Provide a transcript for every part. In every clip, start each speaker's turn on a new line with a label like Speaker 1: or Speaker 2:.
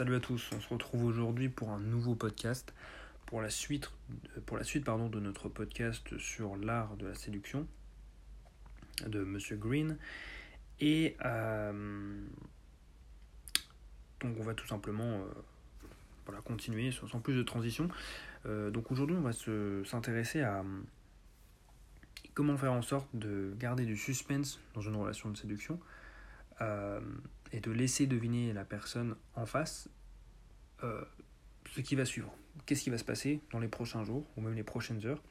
Speaker 1: Salut à tous, on se retrouve aujourd'hui pour un nouveau podcast, pour la suite, pour la suite pardon, de notre podcast sur l'art de la séduction de Monsieur Green. Et euh, donc on va tout simplement euh, continuer sans plus de transition. Euh, donc aujourd'hui on va s'intéresser à comment faire en sorte de garder du suspense dans une relation de séduction et de laisser deviner la personne en face euh, ce qui va suivre. Qu'est-ce qui va se passer dans les prochains jours ou même les prochaines heures.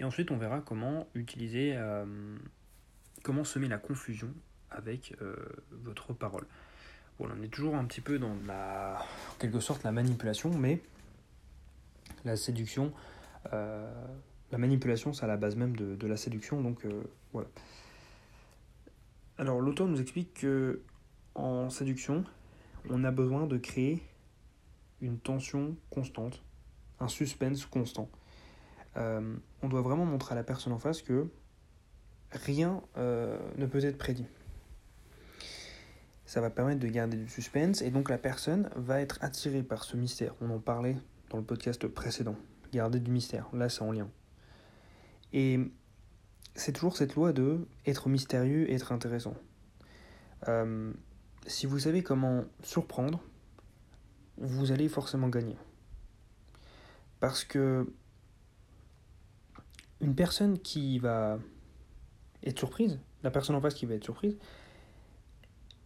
Speaker 1: Et ensuite, on verra comment utiliser, euh, comment semer la confusion avec euh, votre parole. Bon, on est toujours un petit peu dans la, en quelque sorte la manipulation, mais la séduction, la manipulation, c'est à la base même de, de la séduction, donc voilà. Alors l'auteur nous explique que en séduction, on a besoin de créer une tension constante, un suspense constant. Euh, on doit vraiment montrer à la personne en face que rien euh, ne peut être prédit. Ça va permettre de garder du suspense et donc la personne va être attirée par ce mystère. On en parlait dans le podcast précédent. Garder du mystère. Là, c'est en lien. Et c'est toujours cette loi de être mystérieux être intéressant. Euh, si vous savez comment surprendre, vous allez forcément gagner. Parce que une personne qui va être surprise, la personne en face qui va être surprise,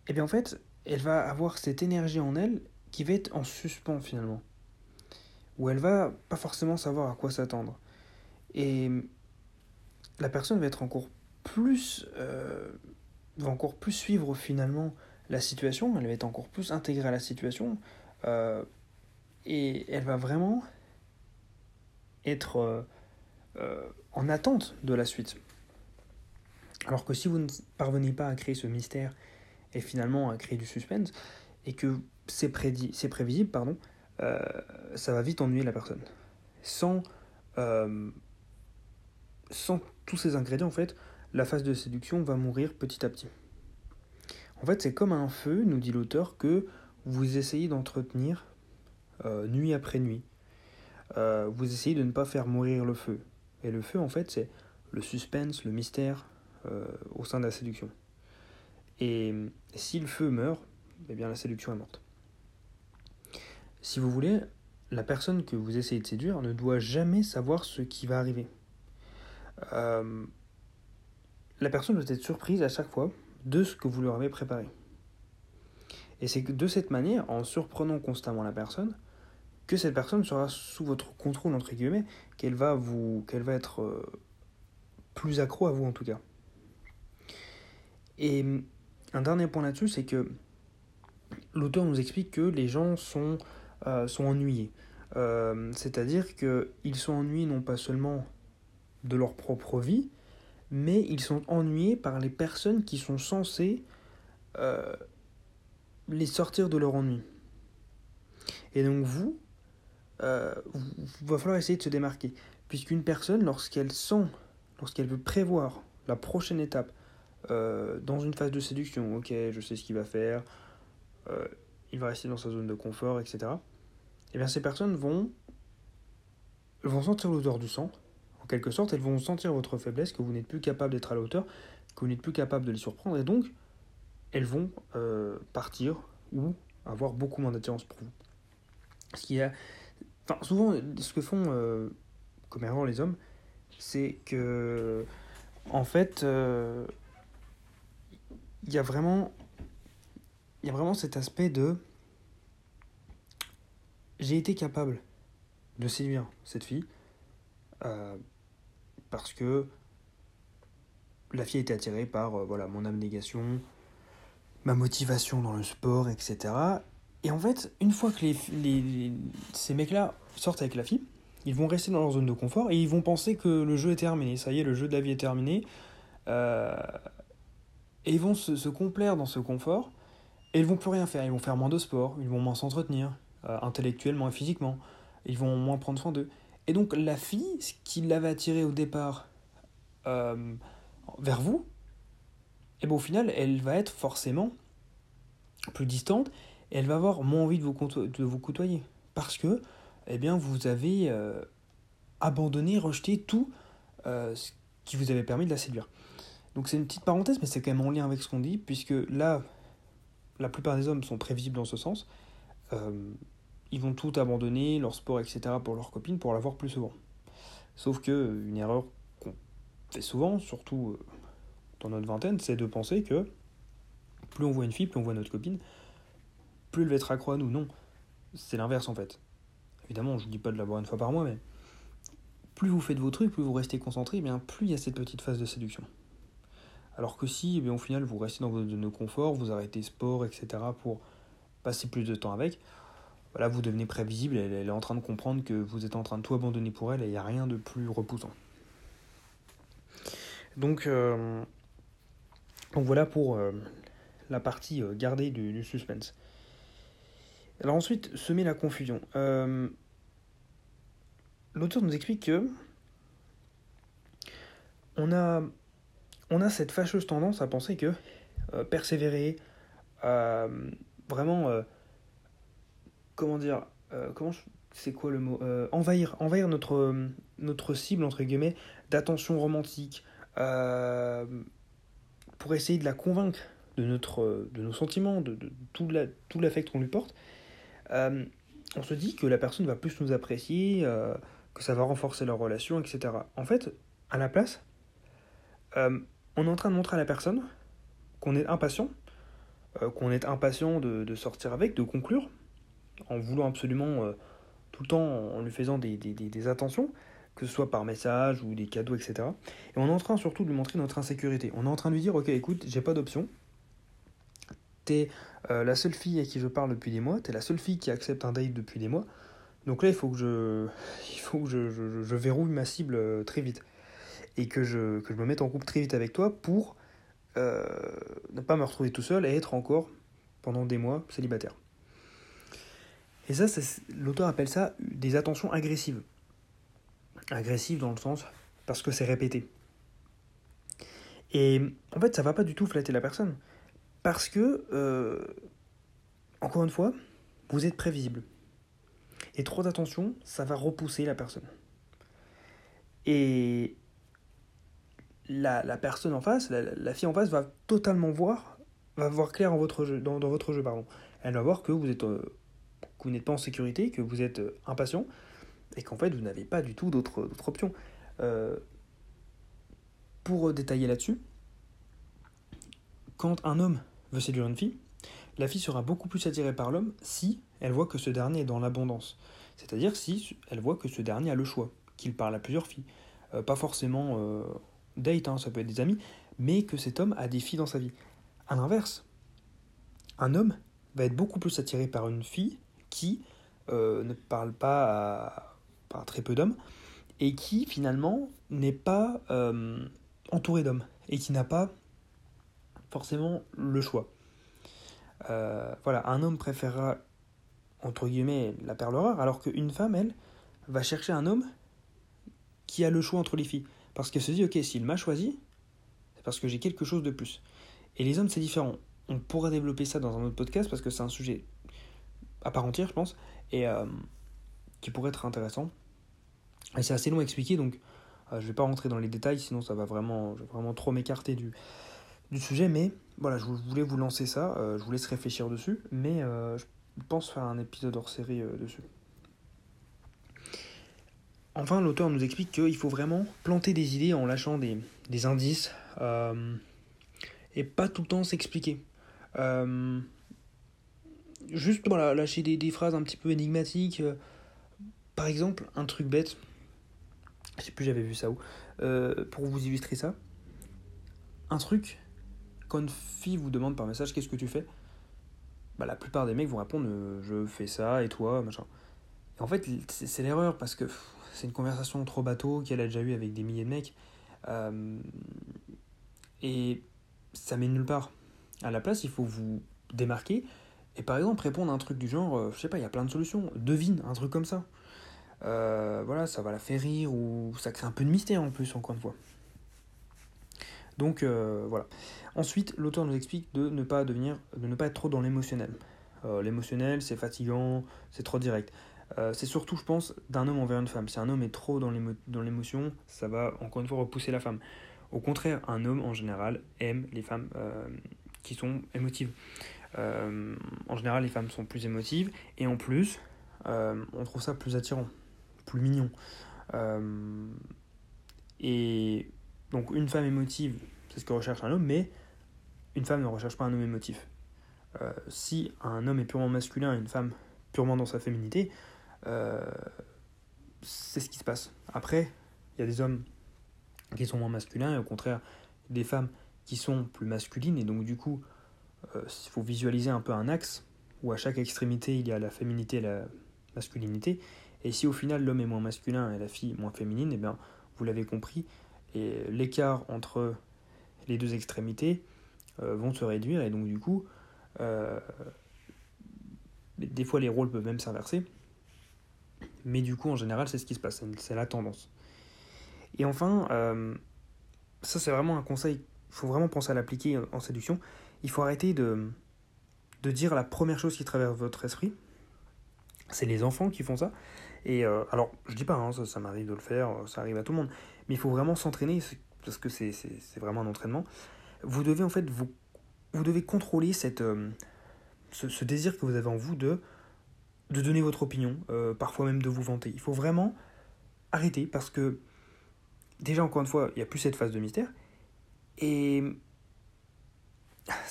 Speaker 1: eh bien en fait, elle va avoir cette énergie en elle qui va être en suspens finalement. Où elle va pas forcément savoir à quoi s'attendre. Et la personne va être encore plus. Euh, va encore plus suivre finalement la situation, elle va être encore plus intégrée à la situation, euh, et elle va vraiment être euh, en attente de la suite. Alors que si vous ne parvenez pas à créer ce mystère et finalement à créer du suspense, et que c'est prévisible, pardon, ça va vite ennuyer la personne. Sans, sans tous ces ingrédients, en fait, la phase de séduction va mourir petit à petit. En fait, c'est comme un feu, nous dit l'auteur, que vous essayez d'entretenir euh, nuit après nuit. Euh, vous essayez de ne pas faire mourir le feu. Et le feu, en fait, c'est le suspense, le mystère euh, au sein de la séduction. Et si le feu meurt, eh bien la séduction est morte. Si vous voulez, la personne que vous essayez de séduire ne doit jamais savoir ce qui va arriver. La personne doit être surprise à chaque fois de ce que vous leur avez préparé. Et c'est de cette manière, en surprenant constamment la personne, que cette personne sera sous votre contrôle, entre guillemets, qu'elle va, être euh, plus accro à vous en tout cas. Et un dernier point là-dessus, c'est que l'auteur nous explique que les gens sont, euh, ennuyés. Euh, c'est-à-dire qu'ils sont ennuyés non pas seulement de leur propre vie, mais ils sont ennuyés par les personnes qui sont censées euh, les sortir de leur ennui. Et donc vous, euh, il va falloir essayer de se démarquer, puisqu'une personne, lorsqu'elle sent, lorsqu'elle veut prévoir la prochaine étape euh, dans une phase de séduction, ok, je sais ce qu'il va faire, il va rester dans sa zone de confort, etc. Et eh bien ces personnes vont, vont sentir l'odeur du sang, quelque sorte, elles vont sentir votre faiblesse, que vous n'êtes plus capable d'être à la hauteur, que vous n'êtes plus capable de les surprendre, et donc elles vont euh, partir ou avoir beaucoup moins d'attirance pour vous. Ce qui a... souvent, ce que font euh, comme les hommes, c'est que, en fait, euh, il y a vraiment, il y a vraiment cet aspect de, j'ai été capable de séduire cette fille. Parce que la fille était attirée par euh, voilà, mon abnégation, ma motivation dans le sport, etc. Et en fait, une fois que les, ces mecs-là sortent avec la fille, ils vont rester dans leur zone de confort et ils vont penser que le jeu est terminé. Ça y est, le jeu de la vie est terminé. Euh, et ils vont se, complaire dans ce confort et ils vont plus rien faire. Ils vont faire moins de sport, ils vont moins s'entretenir, euh, intellectuellement et physiquement. Ils vont moins prendre soin d'eux. Et donc la fille, ce qui l'avait attirée au départ euh, vers vous, et eh bon, au final, elle va être forcément plus distante et elle va avoir moins envie de vous, côtoyer. Parce que, eh bien, vous avez euh, abandonné, rejeté tout euh, ce qui vous avait permis de la séduire. Donc c'est une petite parenthèse, mais c'est quand même en lien avec ce qu'on dit, puisque là, la plupart des hommes sont prévisibles dans ce sens. Ils vont tout abandonner, leur sport, etc., pour leur copine, pour la voir plus souvent. Sauf que une erreur qu'on fait souvent, surtout dans notre vingtaine, c'est de penser que plus on voit une fille, plus on voit notre copine, plus elle va être accro à nous. Non, c'est l'inverse en fait. Évidemment, je ne dis pas de la voir une fois par mois, mais plus vous faites vos trucs, plus vous restez concentré, eh bien plus il y a cette petite phase de séduction. Alors que si, eh bien, au final, vous restez dans vos zones de confort, vous arrêtez sport, etc., pour passer plus de temps avec, voilà, vous devenez prévisible, elle, est en train de comprendre que vous êtes en train de tout abandonner pour elle, et il n'y a rien de plus repoussant. Donc, euh, donc voilà pour euh, la partie euh, gardée du, suspense. Alors ensuite, semer la confusion. L'auteur nous explique que on a cette fâcheuse tendance à penser que persévérer, vraiment, comment dire, comment c'est quoi le mot envahir envahir notre notre cible entre guillemets d'attention romantique pour essayer de la convaincre de, notre, de nos sentiments, de, de tout, la, tout l'affect qu'on lui porte, euh, on se dit que la personne va plus nous apprécier, euh, que ça va renforcer leur relation, etc. En fait, à la place, euh, on est en train de montrer à la personne qu'on est impatient, qu'on est impatient de, de, sortir avec, de conclure, en voulant absolument tout le temps, en lui faisant des, des, attentions, que ce soit par message ou des cadeaux, etc. Et on est en train surtout de lui montrer notre insécurité. On est en train de lui dire, ok, écoute, j'ai pas d'option. T'es euh, la seule fille à qui je parle depuis des mois, t'es la seule fille qui accepte un date depuis des mois. Donc là, il faut que je, verrouille ma cible euh, très vite. Et que je, me mette en couple très vite avec toi pour euh, ne pas me retrouver tout seul et être encore pendant des mois célibataire. Et ça, l'auteur appelle ça des attentions agressives agressif dans le sens parce que c'est répété. Et en fait, ça va pas du tout flatter la personne. Parce que, euh, encore une fois, vous êtes prévisible. Et trop d'attention, ça va repousser la personne. Et la, la personne en face, la, la, fille en face, va totalement voir, va voir clair votre jeu, dans, dans votre jeu. Pardon. Elle va voir que vous êtes, euh, que vous n'êtes pas en sécurité, que vous êtes euh, impatient, et qu'en fait vous n'avez pas du tout d'autres options. Euh, pour détailler là-dessus, quand un homme veut séduire une fille, la fille sera beaucoup plus attirée par l'homme si elle voit que ce dernier est dans l'abondance. C'est-à-dire si elle voit que ce dernier a le choix, qu'il parle à plusieurs filles. Euh, pas forcément euh, date, hein, ça peut être des amis, mais que cet homme a des filles dans sa vie. A l'inverse, un homme va être beaucoup plus attiré par une fille qui ne parle pas à, très peu d'hommes, et qui finalement n'est pas euh, entouré d'hommes, et qui n'a pas forcément le choix. Euh, voilà, un homme préférera, entre guillemets, la perle rare, alors qu'une femme, elle, va chercher un homme qui a le choix entre les filles. Parce qu'elle se dit, ok, s'il m'a choisi, c'est parce que j'ai quelque chose de plus. Et les hommes, c'est différent. On pourra développer ça dans un autre podcast parce que c'est un sujet à part entière, je pense. Et, euh, qui pourrait être intéressant. Et c'est assez long à expliquer, donc euh, je vais pas rentrer dans les détails, sinon ça va vraiment, vraiment trop m'écarter du, du sujet. Mais voilà, je voulais vous lancer ça, euh, je vous laisse réfléchir dessus, mais je pense faire un épisode hors série dessus. Enfin, l'auteur nous explique qu'il faut vraiment planter des idées en lâchant des, des indices et pas tout le temps s'expliquer. Juste voilà, lâcher des, des, phrases un petit peu énigmatiques. Par exemple, un truc bête, je sais plus j'avais vu ça où, euh, pour vous illustrer ça, un truc, quand une fille vous demande par message qu'est-ce que tu fais, bah, la plupart des mecs vont répondre euh, je fais ça et toi, machin. En fait, c'est l'erreur parce que c'est une conversation trop bateau qu'elle a déjà eu avec des milliers de mecs. Euh, et ça mène nulle part. À la place, il faut vous démarquer et par exemple répondre à un truc du genre, je sais pas, il y a plein de solutions, devine, un truc comme ça. Euh, voilà, ça va la faire rire ou ça crée un peu de mystère en plus, encore une fois. Donc euh, voilà. Ensuite, l'auteur nous explique de ne pas devenir, de ne pas être trop dans l'émotionnel. L'émotionnel, c'est fatigant, c'est trop direct. c'est surtout, je pense, d'un homme envers une femme. Si un homme est trop dans l'émotion, ça va encore une fois repousser la femme. Au contraire, un homme en général aime les femmes qui sont émotives. En général, les femmes sont plus émotives et en plus, on trouve ça plus attirant, plus mignon. et donc, une femme émotive, c'est ce que recherche un homme, mais une femme ne recherche pas un homme émotif. Euh, si un homme est purement masculin et une femme purement dans sa féminité, euh, c'est ce qui se passe. Après, il y a des hommes qui sont moins masculins et au contraire des femmes qui sont plus masculines et donc du coup, euh, il faut visualiser un peu un axe où à chaque extrémité il y a la féminité et la masculinité. Et si au final l'homme est moins masculin et la fille moins féminine, et eh bien vous l'avez compris, l'écart entre les deux extrémités euh, vont se réduire et donc du coup euh, des fois les rôles peuvent même s'inverser mais du coup en général c'est ce qui se passe c'est la tendance et enfin euh, ça c'est vraiment un conseil il faut vraiment penser à l'appliquer en séduction il faut arrêter de, dire la première chose qui traverse votre esprit c'est les enfants qui font ça et alors je dis pas hein, ça, m'arrive de le faire ça arrive à tout le monde mais il faut vraiment s'entraîner parce que c'est vraiment un entraînement. Vous devez en fait contrôler euh, ce, désir que vous avez en vous de, donner votre opinion, euh, parfois même de vous vanter. Il faut vraiment arrêter parce que déjà encore une fois, il n'y a plus cette phase de mystère et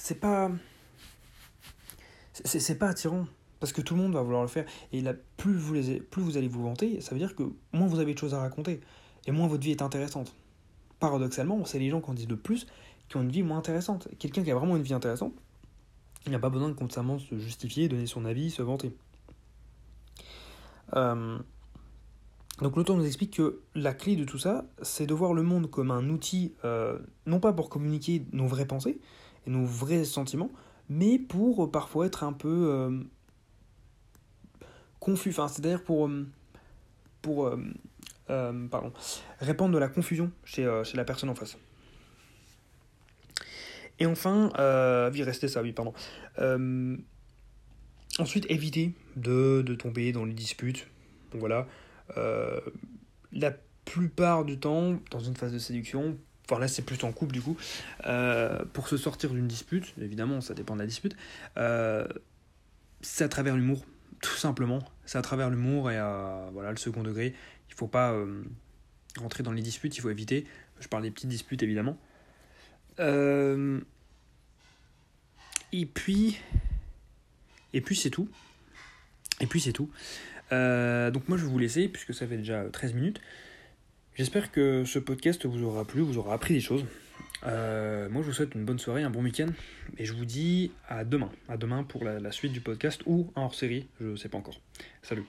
Speaker 1: c'est pas c'est pas attirant parce que tout le monde va vouloir le faire et là plus vous les, plus vous allez vous vanter, ça veut dire que moins vous avez de choses à raconter et moins votre vie est intéressante. Paradoxalement, c'est les gens qui en disent le plus qui ont une vie moins intéressante. Quelqu'un qui a vraiment une vie intéressante, il n'a pas besoin de constamment se justifier, donner son avis, se vanter. Euh, donc l'auteur nous explique que la clé de tout ça, c'est de voir le monde comme un outil, euh, non pas pour communiquer nos vraies pensées nos vrais sentiments, mais pour parfois être un peu euh, confus, enfin, c'est-à-dire pour, pour euh, pardon, répandre de la confusion chez, euh, chez la personne en face. Et enfin, euh, oui, restez ça, oui, pardon. Euh, ensuite, éviter de, de, tomber dans les disputes. Donc voilà. la plupart du temps, dans une phase de séduction, enfin là c'est plus en couple du coup, pour se sortir d'une dispute, évidemment ça dépend de la dispute, c'est à travers l'humour, tout simplement. C'est à travers l'humour et à, voilà, le second degré faut pas euh, rentrer dans les disputes, il faut éviter. Je parle des petites disputes évidemment. Euh, et puis, et puis c'est tout. Et puis c'est tout. Euh, donc moi je vais vous laisser puisque ça fait déjà 13 minutes. J'espère que ce podcast vous aura plu, vous aura appris des choses. moi je vous souhaite une bonne soirée, un bon week-end. Et je vous dis à demain. À demain pour la, la suite du podcast ou en hors série, je ne sais pas encore. Salut.